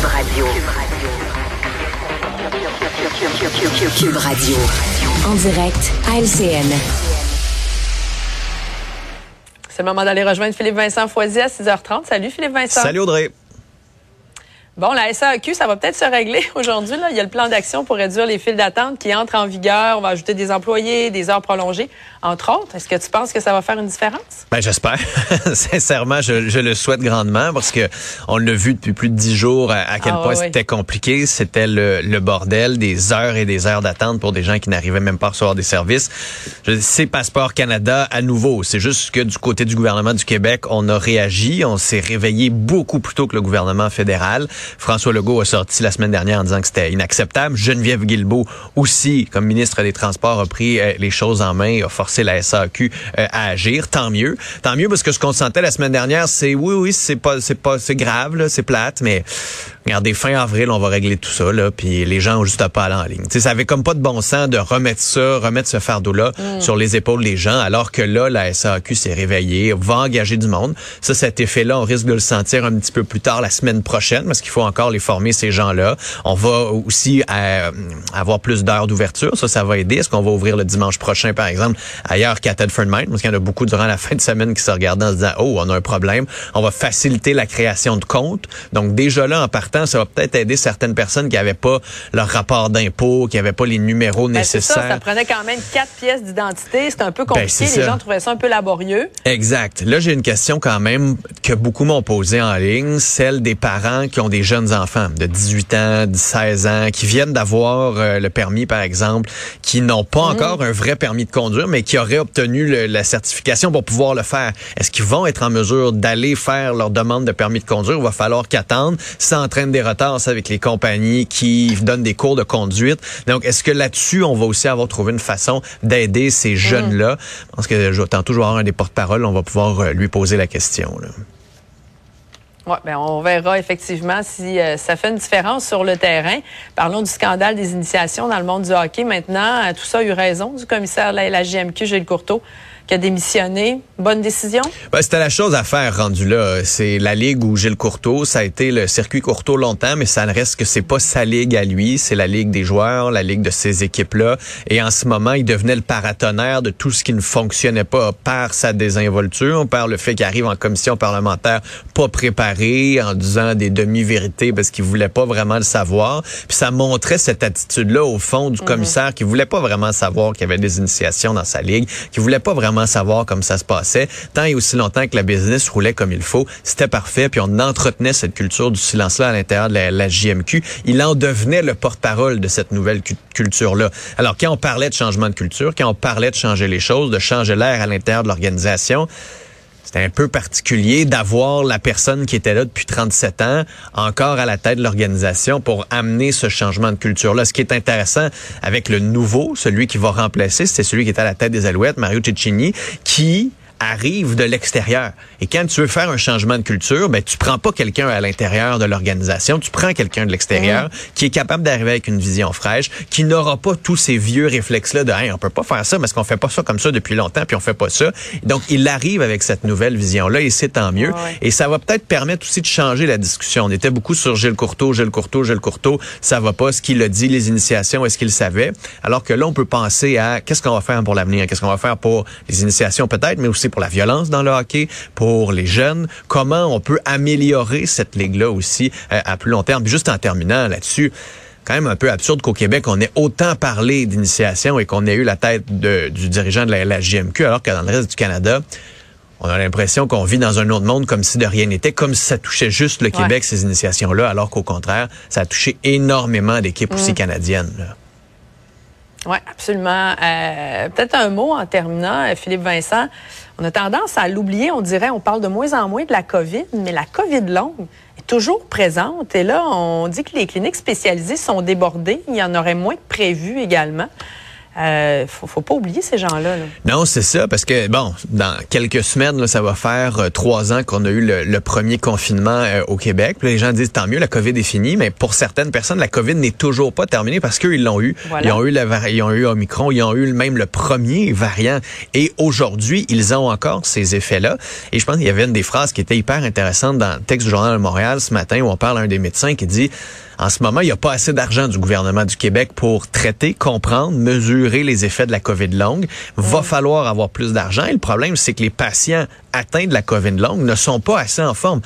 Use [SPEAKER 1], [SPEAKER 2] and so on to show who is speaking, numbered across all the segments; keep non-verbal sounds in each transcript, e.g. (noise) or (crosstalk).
[SPEAKER 1] Cube Radio. Cube Radio. En direct à LCN.
[SPEAKER 2] C'est le moment d'aller rejoindre Philippe Vincent Foisy à 6h30. Salut Philippe Vincent.
[SPEAKER 3] Salut Audrey.
[SPEAKER 2] Bon, la SAQ, ça va peut-être se régler (laughs) aujourd'hui. Là. Il y a le plan d'action pour réduire les files d'attente qui entre en vigueur. On va ajouter des employés, des heures prolongées, entre autres. Est-ce que tu penses que ça va faire une différence?
[SPEAKER 3] Ben, j'espère. (laughs) Sincèrement, je, je, le souhaite grandement parce que on l'a vu depuis plus de dix jours à, quel ah, point c'était compliqué. C'était le, le, bordel, des heures et des heures d'attente pour des gens qui n'arrivaient même pas à recevoir des services. C'est Passeport Canada à nouveau. C'est juste que du côté du gouvernement du Québec, on a réagi. On s'est réveillé beaucoup plus tôt que le gouvernement fédéral. François Legault a sorti la semaine dernière en disant que c'était inacceptable. Geneviève Guilbeault aussi, comme ministre des Transports, a pris euh, les choses en main, a forcé la SAQ euh, à agir. Tant mieux. Tant mieux parce que ce qu'on sentait la semaine dernière, c'est oui, oui, c'est pas, c'est pas, c'est grave, c'est plate, mais regardez, fin avril, on va régler tout ça, là, puis les gens ont juste à pas aller en ligne. T'sais, ça avait comme pas de bon sens de remettre ça, remettre ce fardeau-là sur les épaules des gens, alors que là, la SAQ s'est réveillée, va engager du monde. Ça, cet effet-là, on risque de le sentir un petit peu plus tard la semaine prochaine, parce qu'il faut encore les former, ces gens-là. On va aussi euh, avoir plus d'heures d'ouverture. Ça, ça va aider. Est-ce qu'on va ouvrir le dimanche prochain, par exemple, ailleurs qu'à Tedford Mine? Parce qu'il y en a beaucoup durant la fin de semaine qui se regardent en se disant, oh, on a un problème. On va faciliter la création de comptes. Donc, déjà là, en partant, ça va peut-être aider certaines personnes qui n'avaient pas leur rapport d'impôt, qui n'avaient pas les numéros ben, nécessaires. Ça,
[SPEAKER 2] ça, prenait quand même quatre pièces d'identité. C'était un peu ben, compliqué. les gens trouvaient ça un peu laborieux.
[SPEAKER 3] Exact. Là, j'ai une question quand même que beaucoup m'ont posée en ligne, celle des parents qui ont des jeunes enfants de 18 ans, de 16 ans, qui viennent d'avoir euh, le permis, par exemple, qui n'ont pas mm. encore un vrai permis de conduire, mais qui auraient obtenu la certification pour pouvoir le faire. Est-ce qu'ils vont être en mesure d'aller faire leur demande de permis de conduire? Il va falloir qu'attendre. Ça des retards avec les compagnies qui donnent des cours de conduite. Donc, est-ce que là-dessus, on va aussi avoir trouvé une façon d'aider ces mm. jeunes-là? Parce que je, tantôt, je vais avoir un des porte-parole, on va pouvoir euh, lui poser la question. Là.
[SPEAKER 2] Ouais, ben on verra effectivement si euh, ça fait une différence sur le terrain. Parlons du scandale des initiations dans le monde du hockey. Maintenant, euh, tout ça a eu raison du commissaire de la GMQ, Gilles Courteau qui a démissionné. Bonne décision?
[SPEAKER 3] Ben, c'était la chose à faire rendu là. C'est la ligue où Gilles Courteau, ça a été le circuit Courteau longtemps, mais ça ne reste que c'est pas sa ligue à lui, c'est la ligue des joueurs, la ligue de ces équipes-là. Et en ce moment, il devenait le paratonnerre de tout ce qui ne fonctionnait pas par sa désinvolture, par le fait qu'il arrive en commission parlementaire pas préparé, en disant des demi-vérités parce qu'il voulait pas vraiment le savoir. Puis ça montrait cette attitude-là au fond du mhm. commissaire qui voulait pas vraiment savoir qu'il y avait des initiations dans sa ligue, qui voulait pas vraiment savoir comment ça se passait. Tant et aussi longtemps que la business roulait comme il faut, c'était parfait. Puis on entretenait cette culture du silence-là à l'intérieur de la, JMQ. Il en devenait le porte-parole de cette nouvelle culture-là. Alors quand on parlait de changement de culture, quand on parlait de changer les choses, de changer l'air à l'intérieur de l'organisation, c'était un peu particulier d'avoir la personne qui était là depuis 37 ans encore à la tête de l'organisation pour amener ce changement de culture-là. Ce qui est intéressant avec le nouveau, celui qui va remplacer, c'est celui qui est à la tête des Alouettes, Mario Cecchini, qui arrive de l'extérieur. Et quand tu veux faire un changement de culture, ben tu prends pas quelqu'un à l'intérieur de l'organisation, tu prends quelqu'un de l'extérieur qui est capable d'arriver avec une vision fraîche, qui n'aura pas tous ces vieux réflexes là de hey, on peut pas faire ça parce qu'on fait pas ça comme ça depuis longtemps puis on fait pas ça. Donc il arrive avec cette nouvelle vision là et c'est tant mieux. Et ça va peut-être permettre aussi de changer la discussion. On était beaucoup sur Gilles Courteau, Gilles Courteau, Gilles Courteau, ça va pas. Ce qu'il a dit les initiations, est-ce qu'il savait. Alors que là on peut penser à qu'est-ce qu'on va faire pour l'avenir, qu'est-ce qu'on va faire pour les initiations peut-être mais aussi pour la violence dans le hockey, pour les jeunes. Comment on peut améliorer cette ligue-là aussi euh, à plus long terme? juste en terminant là-dessus, quand même un peu absurde qu'au Québec, on ait autant parlé d'initiation et qu'on ait eu la tête du dirigeant de la, la JMQ, alors que dans le reste du Canada, on a l'impression qu'on vit dans un autre monde comme si de rien n'était, comme si ça touchait juste le Québec, ces initiations-là, alors qu'au contraire, ça a touché énormément d'équipes aussi mm. canadiennes.
[SPEAKER 2] Oui, absolument. Euh, peut-être un mot en terminant, euh, Philippe Vincent. On a tendance à l'oublier, on dirait, on parle de moins en moins de la COVID, mais la COVID longue est toujours présente. Et là, on dit que les cliniques spécialisées sont débordées. Il y en aurait moins que prévu également. Euh, faut, faut pas oublier ces gens-là.
[SPEAKER 3] Non, c'est ça, parce que, bon, dans quelques semaines, là, ça va faire euh, trois ans qu'on a eu le, premier confinement euh, au Québec. Puis les gens disent, tant mieux, la COVID est finie, mais pour certaines personnes, la COVID n'est toujours pas terminée parce qu'ils l'ont eu. Ils ont eu la, ils ont eu Omicron, ils ont eu même le premier variant. Et aujourd'hui, ils ont encore ces effets-là. Et je pense qu'il y avait une des phrases qui était hyper intéressante dans le texte du Journal de Montréal ce matin où on parle à un des médecins qui dit, en ce moment, il n'y a pas assez d'argent du gouvernement du Québec pour traiter, comprendre, mesurer les effets de la COVID longue. Va falloir avoir plus d'argent. Et le problème, c'est que les patients atteints de la COVID longue ne sont pas assez en forme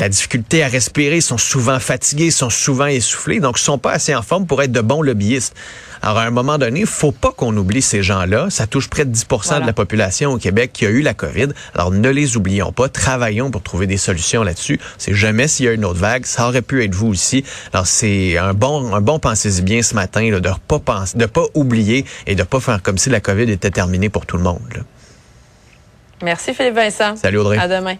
[SPEAKER 3] la difficulté à respirer, sont souvent fatigués, sont souvent essoufflés, donc sont pas assez en forme pour être de bons lobbyistes. Alors, à un moment donné, il faut pas qu'on oublie ces gens-là. Ça touche près de 10% de la population au Québec qui a eu la COVID. Alors, ne les oublions pas. Travaillons pour trouver des solutions là-dessus. C'est jamais s'il y a une autre vague. Ça aurait pu être vous aussi. Alors, c'est un bon, un bon pensez-y bien ce matin, là, de pas penser, de pas oublier et de pas faire comme si la COVID était terminée pour tout le monde.
[SPEAKER 2] Merci Philippe Vincent.
[SPEAKER 3] Salut Audrey.
[SPEAKER 2] À demain.